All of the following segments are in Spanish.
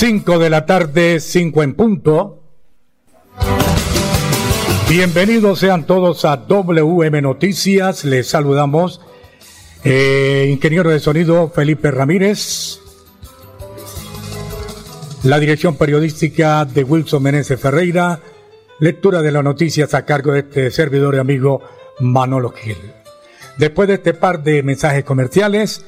5 de la tarde, 5 en punto. Bienvenidos sean todos a WM Noticias. Les saludamos. Eh, ingeniero de sonido Felipe Ramírez. La dirección periodística de Wilson Meneses Ferreira. Lectura de las noticias a cargo de este servidor y amigo Manolo Gil. Después de este par de mensajes comerciales,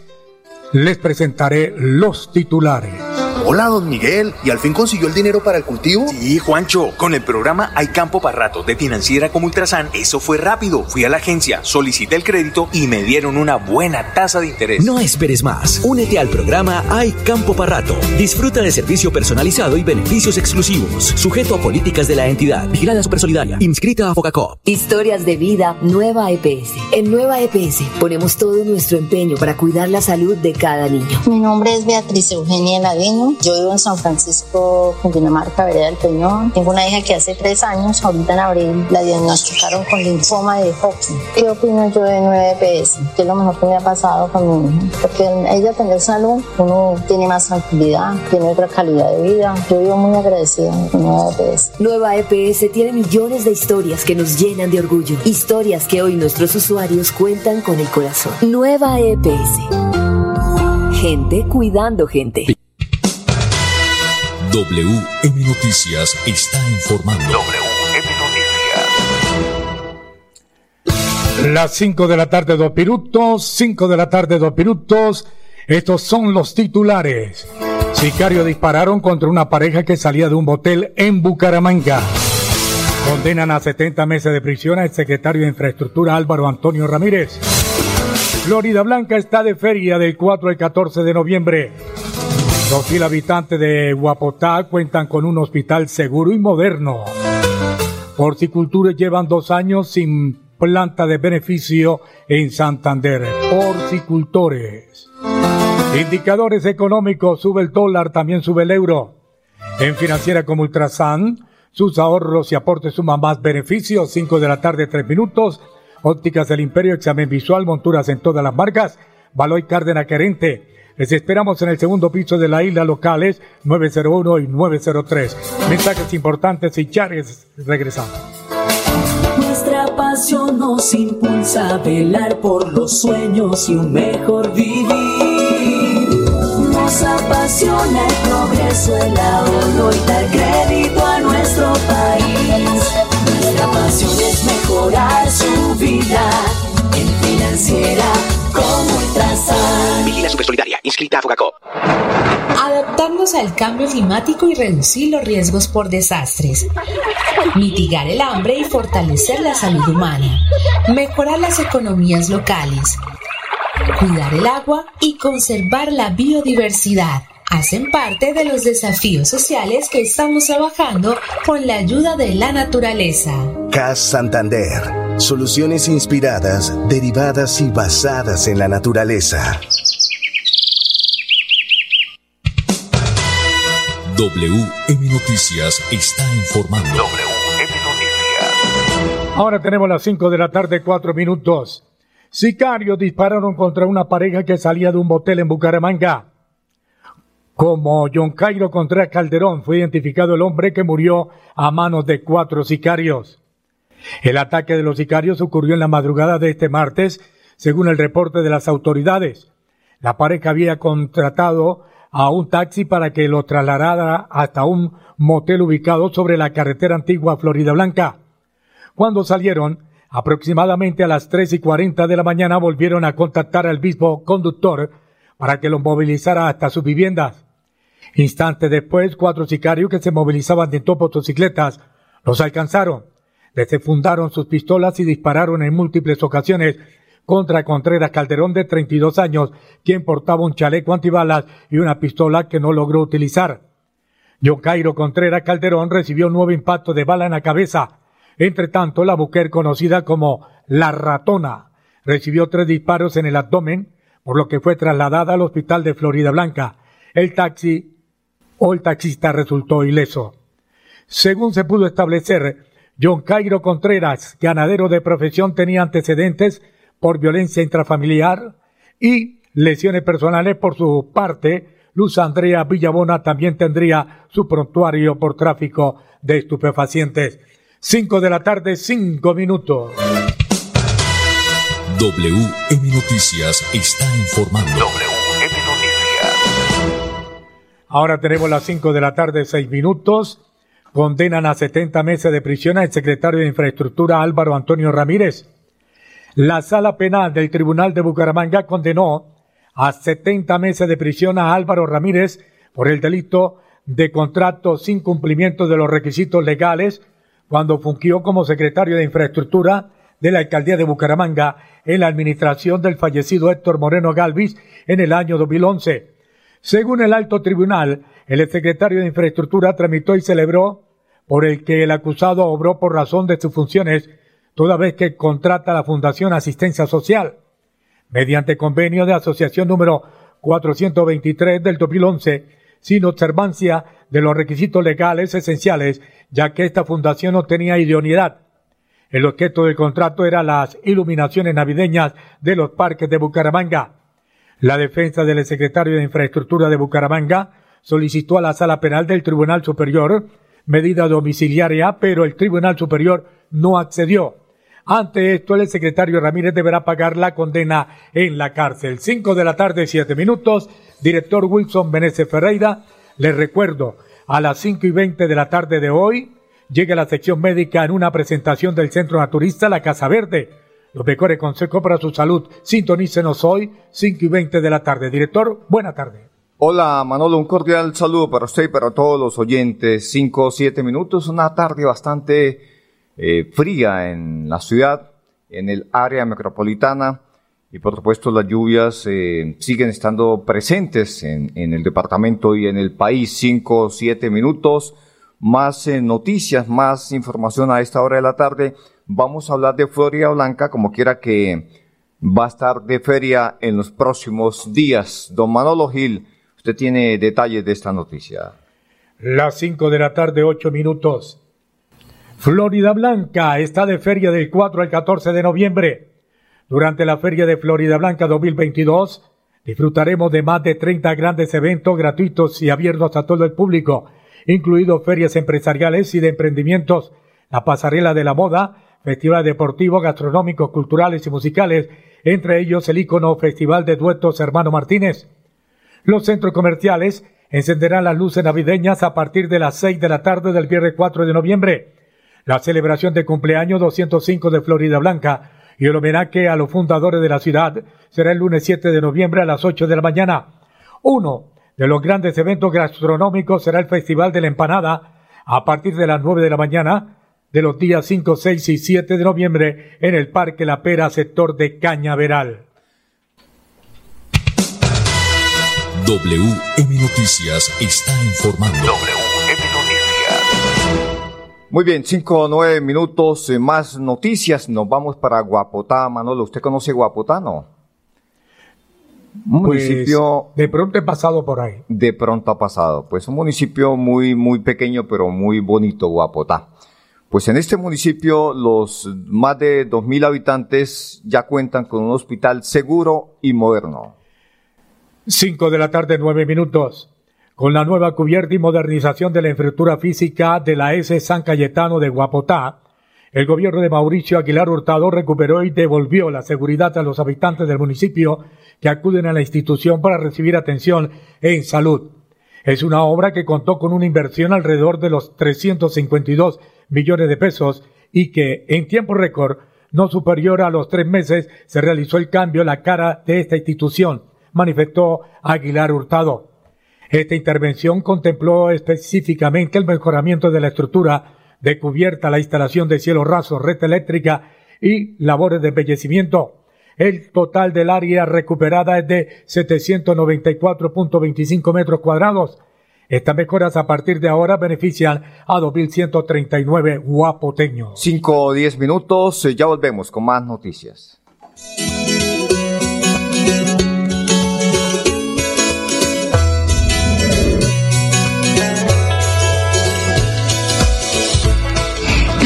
les presentaré los titulares. Hola, don Miguel. ¿Y al fin consiguió el dinero para el cultivo? Sí, Juancho. Con el programa Hay Campo para Rato de Financiera como Ultrasan, eso fue rápido. Fui a la agencia, solicité el crédito y me dieron una buena tasa de interés. No esperes más. Únete al programa Hay Campo para Rato. Disfruta de servicio personalizado y beneficios exclusivos. Sujeto a políticas de la entidad. Vigilada Supersolidaria. Inscrita a Focacop. Historias de vida Nueva EPS. En Nueva EPS ponemos todo nuestro empeño para cuidar la salud de cada niño. Mi nombre es Beatriz Eugenia Ladino yo vivo en San Francisco, Cundinamarca, Vereda del Peñón. Tengo una hija que hace tres años, ahorita en abril, la diagnosticaron con linfoma de Hodgkin. ¿Qué opino yo de 9PS? ¿Qué es lo mejor que me ha pasado con mi hija? Porque ella tener salud, uno tiene más tranquilidad, tiene otra calidad de vida. Yo vivo muy agradecida con Nueva EPS. Nueva EPS tiene millones de historias que nos llenan de orgullo. Historias que hoy nuestros usuarios cuentan con el corazón. Nueva EPS. Gente cuidando gente. WM Noticias está informando. WM Noticias. Las 5 de la tarde, dos minutos. 5 de la tarde, dos minutos. Estos son los titulares. Sicario dispararon contra una pareja que salía de un motel en Bucaramanga. Condenan a 70 meses de prisión al secretario de Infraestructura Álvaro Antonio Ramírez. Florida Blanca está de feria del 4 al 14 de noviembre. Los mil habitantes de Guapotá cuentan con un hospital seguro y moderno. Porcicultores llevan dos años sin planta de beneficio en Santander. Porcicultores. Indicadores económicos, sube el dólar, también sube el euro. En financiera como Ultrasan, sus ahorros y aportes suman más beneficios. 5 de la tarde, 3 minutos. Ópticas del Imperio, examen visual, monturas en todas las marcas. Baloy Cárdenas Querente. Les esperamos en el segundo piso de la isla locales 901 y 903. Mensajes importantes y chares regresamos. Nuestra pasión nos impulsa a velar por los sueños y un mejor vivir. Nos apasiona el progreso, el ahorro y dar crédito a nuestro país. Nuestra pasión es mejorar su vida en financiera como Ultrasan. Vigila Supersolidaria. Inscrita a Focacop. Adaptarnos al cambio climático y reducir los riesgos por desastres. Mitigar el hambre y fortalecer la salud humana. Mejorar las economías locales. Cuidar el agua y conservar la biodiversidad hacen parte de los desafíos sociales que estamos trabajando con la ayuda de la naturaleza. CAS Santander. Soluciones inspiradas, derivadas y basadas en la naturaleza. WM Noticias está informando. WM Noticias. Ahora tenemos las 5 de la tarde, 4 minutos. Sicarios dispararon contra una pareja que salía de un motel en Bucaramanga. Como John Cairo Contreras Calderón fue identificado el hombre que murió a manos de cuatro sicarios. El ataque de los sicarios ocurrió en la madrugada de este martes, según el reporte de las autoridades. La pareja había contratado a un taxi para que lo trasladara hasta un motel ubicado sobre la carretera antigua Florida Blanca. Cuando salieron, aproximadamente a las tres y cuarenta de la mañana volvieron a contactar al mismo conductor para que los movilizara hasta sus viviendas. Instantes después, cuatro sicarios que se movilizaban de dos motocicletas los alcanzaron, les fundaron sus pistolas y dispararon en múltiples ocasiones contra Contreras Calderón de 32 años, quien portaba un chaleco antibalas y una pistola que no logró utilizar. John Cairo Contreras Calderón recibió un nuevo impacto de bala en la cabeza. Entre tanto, la mujer conocida como La Ratona recibió tres disparos en el abdomen, por lo que fue trasladada al hospital de Florida Blanca. El taxi o el taxista resultó ileso. Según se pudo establecer, John Cairo Contreras, ganadero de profesión, tenía antecedentes por violencia intrafamiliar y lesiones personales por su parte. Luz Andrea Villabona también tendría su prontuario por tráfico de estupefacientes. Cinco de la tarde, cinco minutos. WM Noticias está informando. WM Noticias. Ahora tenemos las cinco de la tarde, seis minutos. Condenan a 70 meses de prisión al secretario de Infraestructura Álvaro Antonio Ramírez. La sala penal del Tribunal de Bucaramanga condenó a 70 meses de prisión a Álvaro Ramírez por el delito de contrato sin cumplimiento de los requisitos legales cuando fungió como secretario de Infraestructura de la Alcaldía de Bucaramanga en la administración del fallecido Héctor Moreno Galvis en el año 2011. Según el alto tribunal, el secretario de Infraestructura tramitó y celebró por el que el acusado obró por razón de sus funciones, toda vez que contrata la Fundación Asistencia Social. Mediante convenio de asociación número 423 del 2011, sin observancia de los requisitos legales esenciales, ya que esta fundación no tenía idoneidad. El objeto del contrato era las iluminaciones navideñas de los parques de Bucaramanga. La defensa del secretario de Infraestructura de Bucaramanga solicitó a la Sala Penal del Tribunal Superior medida domiciliaria, pero el Tribunal Superior no accedió. Ante esto, el secretario Ramírez deberá pagar la condena en la cárcel. Cinco de la tarde, siete minutos. Director Wilson Meneses Ferreira, les recuerdo, a las cinco y veinte de la tarde de hoy, llega la sección médica en una presentación del Centro Naturista La Casa Verde. Los mejores consejos para su salud. Sintonícenos hoy, cinco y veinte de la tarde. Director, buena tarde. Hola Manolo, un cordial saludo para usted y para todos los oyentes. Cinco o siete minutos, una tarde bastante eh, fría en la ciudad, en el área metropolitana y por supuesto las lluvias eh, siguen estando presentes en, en, el departamento y en el país. Cinco o siete minutos, más eh, noticias, más información a esta hora de la tarde. Vamos a hablar de Florida Blanca, como quiera que va a estar de feria en los próximos días. Don Manolo Gil, usted tiene detalles de esta noticia. Las cinco de la tarde, ocho minutos. Florida Blanca está de feria del 4 al 14 de noviembre. Durante la Feria de Florida Blanca 2022, disfrutaremos de más de 30 grandes eventos gratuitos y abiertos a todo el público, incluidos ferias empresariales y de emprendimientos, la pasarela de la moda, festivales deportivos, gastronómicos, culturales y musicales, entre ellos el ícono Festival de Duetos Hermano Martínez. Los centros comerciales encenderán las luces navideñas a partir de las 6 de la tarde del viernes 4 de noviembre. La celebración de cumpleaños 205 de Florida Blanca y el homenaje a los fundadores de la ciudad será el lunes 7 de noviembre a las 8 de la mañana. Uno de los grandes eventos gastronómicos será el Festival de la Empanada a partir de las 9 de la mañana de los días 5, 6 y 7 de noviembre en el Parque La Pera, sector de Cañaveral. WM Noticias está informando. WM Noticias. Muy bien, cinco o nueve minutos eh, más noticias. Nos vamos para Guapotá, Manolo. ¿Usted conoce Guapotá, no? Un pues, municipio. De pronto he pasado por ahí. De pronto ha pasado. Pues un municipio muy, muy pequeño, pero muy bonito, Guapotá. Pues en este municipio los más de 2.000 habitantes ya cuentan con un hospital seguro y moderno. Cinco de la tarde, nueve minutos. Con la nueva cubierta y modernización de la infraestructura física de la S San Cayetano de Guapotá, el gobierno de Mauricio Aguilar Hurtado recuperó y devolvió la seguridad a los habitantes del municipio que acuden a la institución para recibir atención en salud. Es una obra que contó con una inversión alrededor de los 352 millones de pesos y que en tiempo récord, no superior a los tres meses, se realizó el cambio en la cara de esta institución, manifestó Aguilar Hurtado. Esta intervención contempló específicamente el mejoramiento de la estructura de cubierta, la instalación de cielo raso, red eléctrica y labores de embellecimiento. El total del área recuperada es de 794.25 metros cuadrados. Estas mejoras a partir de ahora benefician a 2.139 guapoteños. 5 o 10 minutos, eh, ya volvemos con más noticias.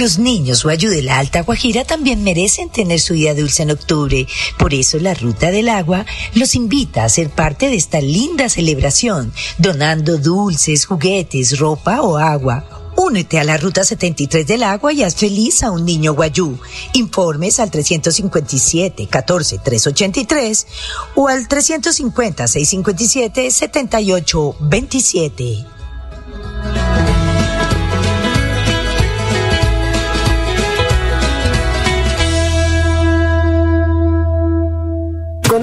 Los niños Guayú de la Alta Guajira también merecen tener su día dulce en octubre. Por eso la Ruta del Agua los invita a ser parte de esta linda celebración, donando dulces, juguetes, ropa o agua. Únete a la Ruta 73 del Agua y haz feliz a un niño guayú. Informes al 357 14 383 o al 350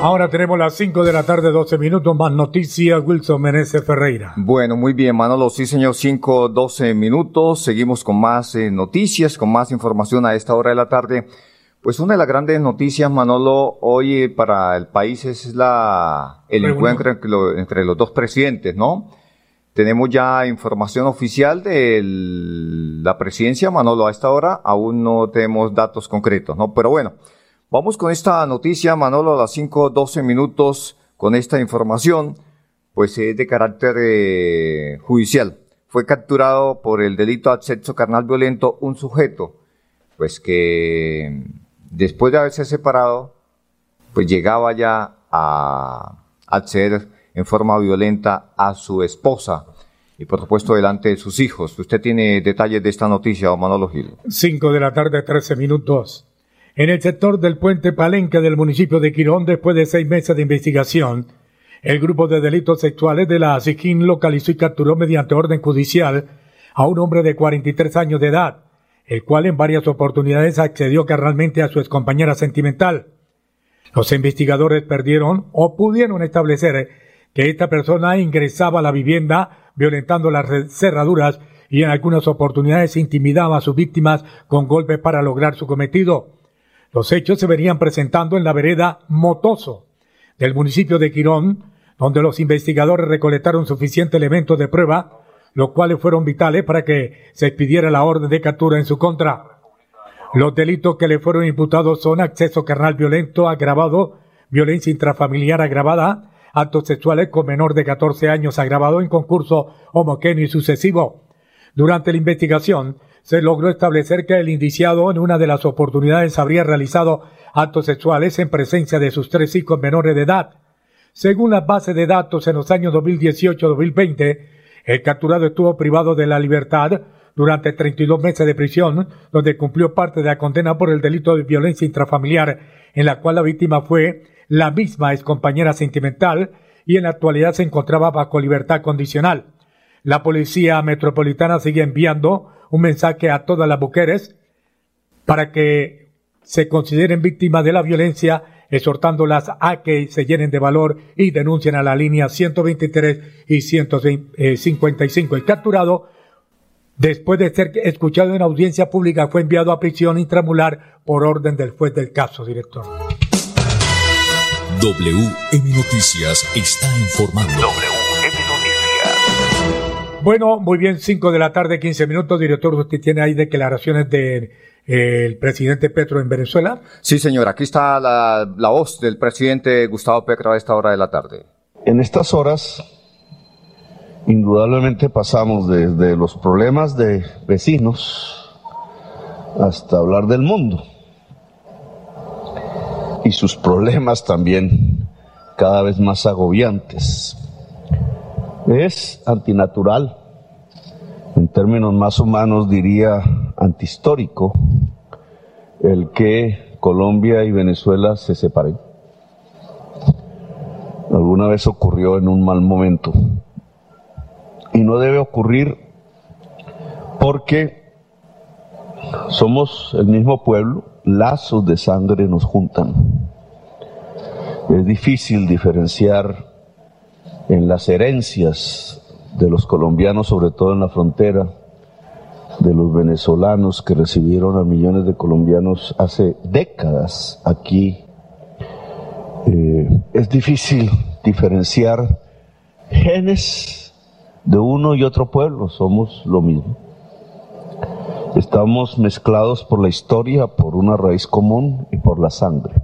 Ahora tenemos las 5 de la tarde, 12 minutos, más noticias, Wilson Menezes Ferreira. Bueno, muy bien, Manolo, sí señor, 5, 12 minutos, seguimos con más eh, noticias, con más información a esta hora de la tarde. Pues una de las grandes noticias, Manolo, hoy eh, para el país es la, el encuentro entre, lo- entre los dos presidentes, ¿no? Tenemos ya información oficial de la presidencia, Manolo, a esta hora aún no tenemos datos concretos, ¿no? Pero bueno, vamos con esta noticia, Manolo, a las 5, 12 minutos con esta información, pues es de carácter eh, judicial. Fue capturado por el delito de acceso carnal violento un sujeto, pues que después de haberse separado, pues llegaba ya a acceder en forma violenta a su esposa y por supuesto delante de sus hijos. Usted tiene detalles de esta noticia, Manolo Gil. 5 de la tarde, 13 minutos. En el sector del puente Palenque del municipio de Quirón, después de seis meses de investigación, el grupo de delitos sexuales de la ASIQUIN localizó y capturó mediante orden judicial a un hombre de 43 años de edad, el cual en varias oportunidades accedió carnalmente a su excompañera sentimental. Los investigadores perdieron o pudieron establecer que esta persona ingresaba a la vivienda violentando las cerraduras y en algunas oportunidades intimidaba a sus víctimas con golpes para lograr su cometido. Los hechos se venían presentando en la vereda Motoso del municipio de Quirón, donde los investigadores recolectaron suficientes elementos de prueba, los cuales fueron vitales para que se expidiera la orden de captura en su contra. Los delitos que le fueron imputados son acceso carnal violento agravado, violencia intrafamiliar agravada, actos sexuales con menor de 14 años agravado en concurso homogéneo y sucesivo. Durante la investigación, se logró establecer que el indiciado en una de las oportunidades habría realizado actos sexuales en presencia de sus tres hijos menores de edad. Según las bases de datos en los años 2018-2020, el capturado estuvo privado de la libertad durante 32 meses de prisión, donde cumplió parte de la condena por el delito de violencia intrafamiliar, en la cual la víctima fue la misma excompañera sentimental y en la actualidad se encontraba bajo libertad condicional. La Policía Metropolitana sigue enviando un mensaje a todas las mujeres para que se consideren víctimas de la violencia, exhortándolas a que se llenen de valor y denuncien a la línea 123 y 155. El capturado, después de ser escuchado en audiencia pública, fue enviado a prisión intramular por orden del juez del caso, director. WM Noticias está informando. Bueno, muy bien, 5 de la tarde, 15 minutos. Director, usted tiene ahí declaraciones de el presidente Petro en Venezuela? Sí, señor, aquí está la, la voz del presidente Gustavo Petro a esta hora de la tarde. En estas horas, indudablemente pasamos desde los problemas de vecinos hasta hablar del mundo y sus problemas también cada vez más agobiantes. Es antinatural, en términos más humanos diría antihistórico, el que Colombia y Venezuela se separen. Alguna vez ocurrió en un mal momento y no debe ocurrir porque somos el mismo pueblo, lazos de sangre nos juntan. Es difícil diferenciar en las herencias de los colombianos, sobre todo en la frontera, de los venezolanos que recibieron a millones de colombianos hace décadas aquí. Eh, es difícil diferenciar genes de uno y otro pueblo, somos lo mismo. Estamos mezclados por la historia, por una raíz común y por la sangre.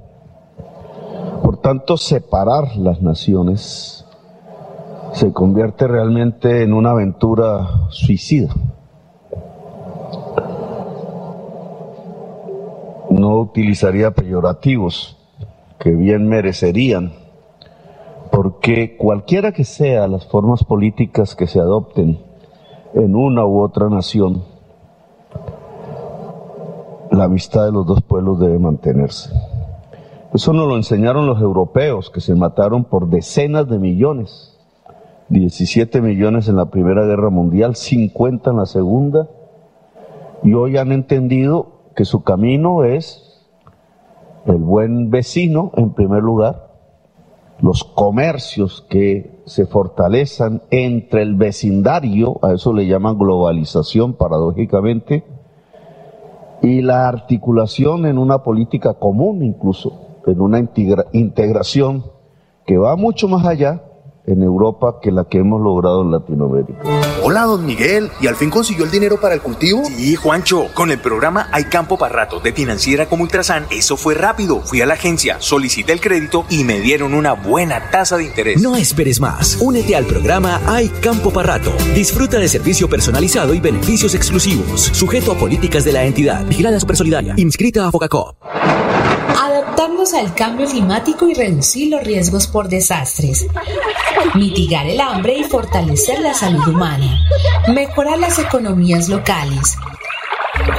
Por tanto, separar las naciones se convierte realmente en una aventura suicida. No utilizaría peyorativos que bien merecerían, porque cualquiera que sea las formas políticas que se adopten en una u otra nación, la amistad de los dos pueblos debe mantenerse. Eso nos lo enseñaron los europeos, que se mataron por decenas de millones. 17 millones en la Primera Guerra Mundial, 50 en la Segunda, y hoy han entendido que su camino es el buen vecino en primer lugar, los comercios que se fortalezan entre el vecindario, a eso le llaman globalización paradójicamente, y la articulación en una política común incluso, en una integración que va mucho más allá en Europa que la que hemos logrado en Latinoamérica. Hola, don Miguel. ¿Y al fin consiguió el dinero para el cultivo? Sí, Juancho. Con el programa Hay Campo para Rato de Financiera como Ultrasan, eso fue rápido. Fui a la agencia, solicité el crédito y me dieron una buena tasa de interés. No esperes más. Únete al programa Hay Campo para Rato. Disfruta de servicio personalizado y beneficios exclusivos. Sujeto a políticas de la entidad. Vigilada Supersolidaria. Inscrita a Focacop. Adaptarnos al cambio climático y reducir los riesgos por desastres. Mitigar el hambre y fortalecer la salud humana. Mejorar las economías locales.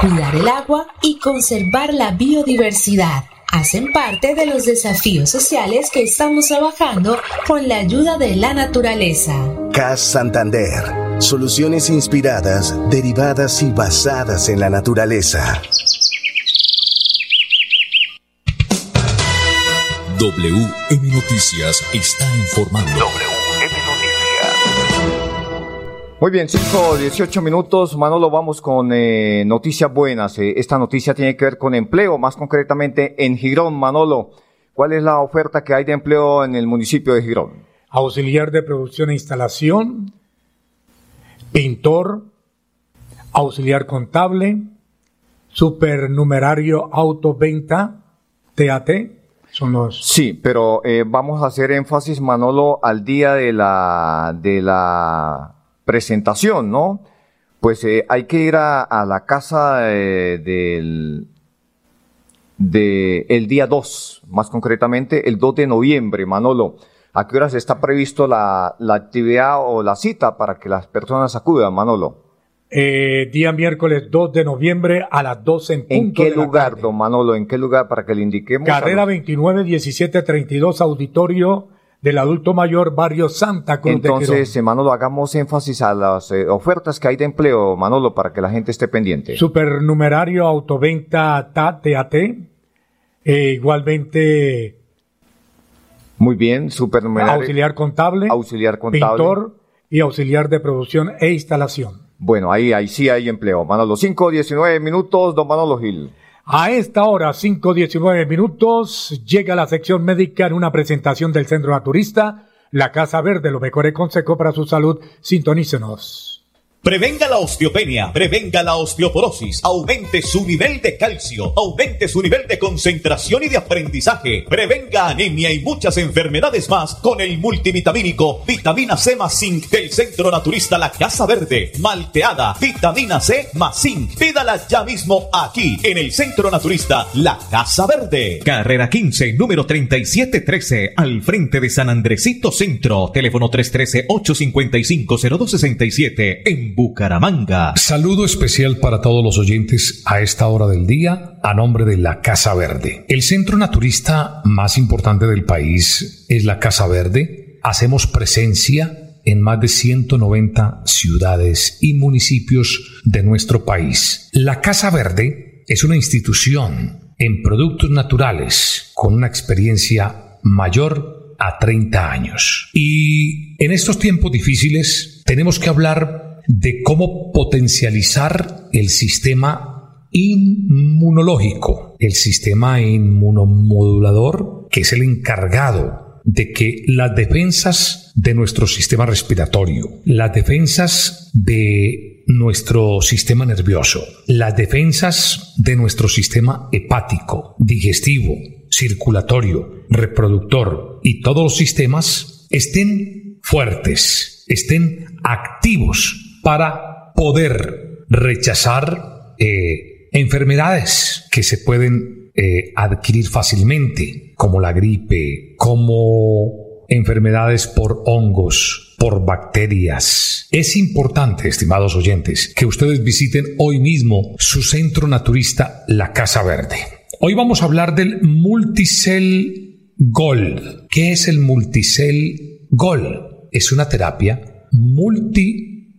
Cuidar el agua y conservar la biodiversidad hacen parte de los desafíos sociales que estamos trabajando con la ayuda de la naturaleza. CAS Santander. Soluciones inspiradas, derivadas y basadas en la naturaleza. WM Noticias está informando. WM Noticias. Muy bien, 5, 18 minutos. Manolo, vamos con eh, noticias buenas. Eh, esta noticia tiene que ver con empleo, más concretamente en Girón. Manolo, ¿cuál es la oferta que hay de empleo en el municipio de Girón? Auxiliar de producción e instalación, pintor, auxiliar contable, supernumerario autoventa, TAT, son. Sí, pero eh, vamos a hacer énfasis, Manolo, al día de la, de la presentación, ¿no? Pues eh, hay que ir a, a la casa eh, del de el día 2, más concretamente el 2 de noviembre, Manolo. ¿A qué horas está previsto la, la actividad o la cita para que las personas acudan, Manolo? Eh, día miércoles 2 de noviembre a las 12 en punto. ¿En qué de lugar, tarde. don Manolo? ¿En qué lugar para que le indiquemos? Carrera los- 29 17 32, auditorio del adulto mayor, barrio Santa Cruz de Entonces, Quirón. eh, Manolo, hagamos énfasis a las eh, ofertas que hay de empleo, Manolo, para que la gente esté pendiente. Supernumerario autoventa TAT. Eh, igualmente Muy bien, supernumerario. auxiliar contable, Auxiliar contable. pintor y auxiliar de producción e instalación. Bueno, ahí, ahí sí hay empleo. Manolo, 5, 19 minutos, don Manolo Gil. A esta hora, 5.19 minutos, llega la sección médica en una presentación del Centro Naturista, la Casa Verde, lo mejor consejo para su salud. Sintonícenos. Prevenga la osteopenia, prevenga la osteoporosis, aumente su nivel de calcio, aumente su nivel de concentración y de aprendizaje, prevenga anemia y muchas enfermedades más con el multivitamínico Vitamina C más Zinc del Centro Naturista La Casa Verde. Malteada, vitamina C más Zinc. Pídala ya mismo aquí en el Centro Naturista La Casa Verde. Carrera 15, número 3713, al frente de San Andresito Centro. Teléfono 313-855-0267 en Bucaramanga. Saludo especial para todos los oyentes a esta hora del día a nombre de la Casa Verde. El centro naturista más importante del país es la Casa Verde. Hacemos presencia en más de 190 ciudades y municipios de nuestro país. La Casa Verde es una institución en productos naturales con una experiencia mayor a 30 años. Y en estos tiempos difíciles tenemos que hablar de cómo potencializar el sistema inmunológico, el sistema inmunomodulador, que es el encargado de que las defensas de nuestro sistema respiratorio, las defensas de nuestro sistema nervioso, las defensas de nuestro sistema hepático, digestivo, circulatorio, reproductor y todos los sistemas estén fuertes, estén activos para poder rechazar eh, enfermedades que se pueden eh, adquirir fácilmente, como la gripe, como enfermedades por hongos, por bacterias. Es importante, estimados oyentes, que ustedes visiten hoy mismo su centro naturista La Casa Verde. Hoy vamos a hablar del Multicell Gold. ¿Qué es el Multicell Gold? Es una terapia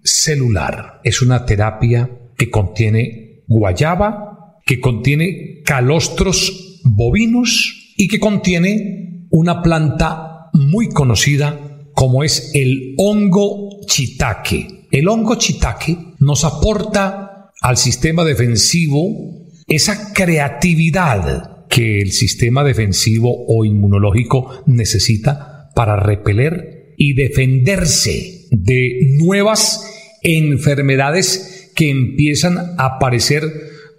multicelular. Es una terapia que contiene guayaba, que contiene calostros bovinos y que contiene una planta muy conocida como es el hongo chitaque. El hongo chitaque nos aporta al sistema defensivo esa creatividad que el sistema defensivo o inmunológico necesita para repeler y defenderse de nuevas enfermedades que empiezan a aparecer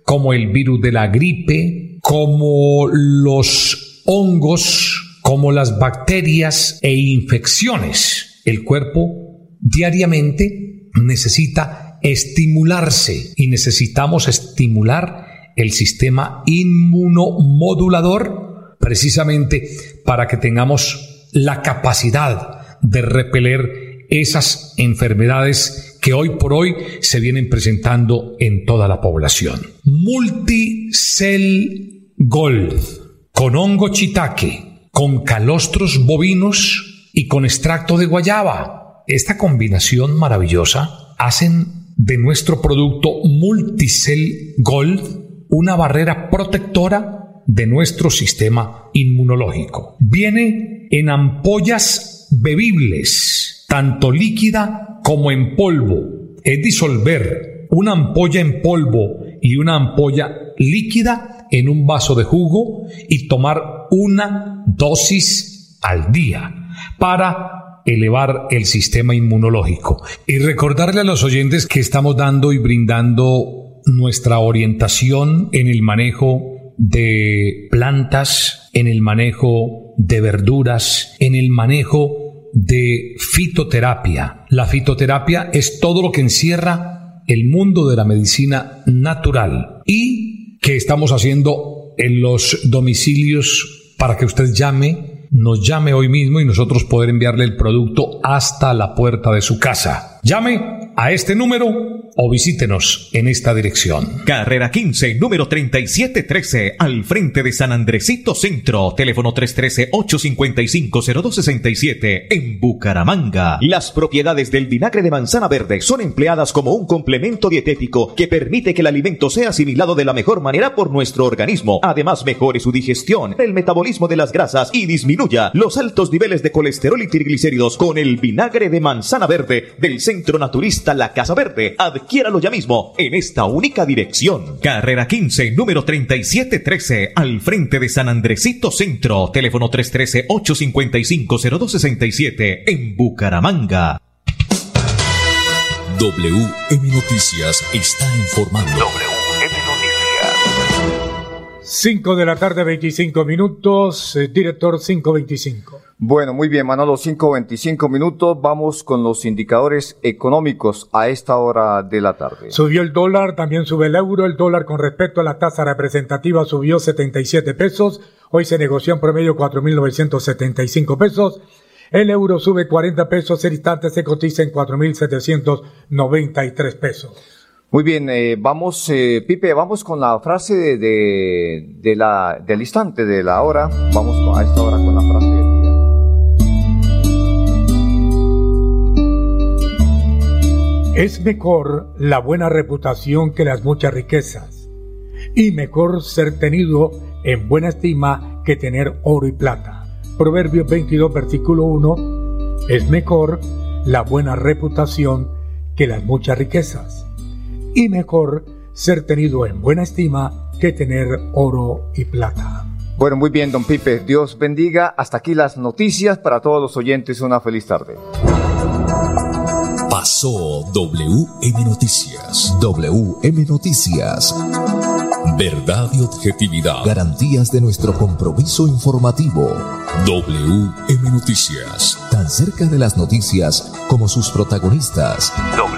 como el virus de la gripe, como los hongos, como las bacterias e infecciones. El cuerpo diariamente necesita estimularse y necesitamos estimular el sistema inmunomodulador precisamente para que tengamos la capacidad de repeler esas enfermedades que hoy por hoy se vienen presentando en toda la población. Multicell Gold, con hongo chitaque, con calostros bovinos y con extracto de guayaba. Esta combinación maravillosa hacen de nuestro producto Multicell Gold una barrera protectora de nuestro sistema inmunológico. Viene en ampollas bebibles, tanto líquida como en polvo. Es disolver una ampolla en polvo y una ampolla líquida en un vaso de jugo y tomar una dosis al día para elevar el sistema inmunológico. Y recordarle a los oyentes que estamos dando y brindando nuestra orientación en el manejo de plantas, en el manejo de verduras, en el manejo de fitoterapia. La fitoterapia es todo lo que encierra el mundo de la medicina natural y que estamos haciendo en los domicilios para que usted llame, nos llame hoy mismo y nosotros poder enviarle el producto hasta la puerta de su casa. Llame a este número o visítenos en esta dirección. Carrera 15, número 3713, al frente de San Andresito Centro, teléfono 313-855-0267, en Bucaramanga. Las propiedades del vinagre de manzana verde son empleadas como un complemento dietético que permite que el alimento sea asimilado de la mejor manera por nuestro organismo. Además, mejore su digestión, el metabolismo de las grasas y disminuya los altos niveles de colesterol y triglicéridos con el vinagre de manzana verde del Centro Naturista La Casa Verde Adquiéralo ya mismo en esta única dirección. Carrera 15, número 3713, al frente de San Andresito Centro. Teléfono 313-855-0267 en Bucaramanga. WM Noticias está informando. 5 de la tarde, 25 minutos. eh, director 525. Bueno, muy bien, Manolo, 5.25 minutos. Vamos con los indicadores económicos a esta hora de la tarde. Subió el dólar, también sube el euro. El dólar con respecto a la tasa representativa subió 77 pesos. Hoy se negoció en promedio 4.975 pesos. El euro sube 40 pesos. El instante se cotiza en 4.793 pesos. Muy bien, eh, vamos, eh, Pipe, vamos con la frase de, de- de la, del instante, de la hora. Vamos a esta hora con la frase del día. Es mejor la buena reputación que las muchas riquezas, y mejor ser tenido en buena estima que tener oro y plata. Proverbios 22, versículo 1, es mejor la buena reputación que las muchas riquezas, y mejor ser tenido en buena estima que tener oro y plata. Bueno, muy bien, don Pipe. Dios bendiga. Hasta aquí las noticias para todos los oyentes. Una feliz tarde. Pasó WM Noticias. WM Noticias. Verdad y objetividad. Garantías de nuestro compromiso informativo. WM Noticias. Tan cerca de las noticias como sus protagonistas. WM Noticias.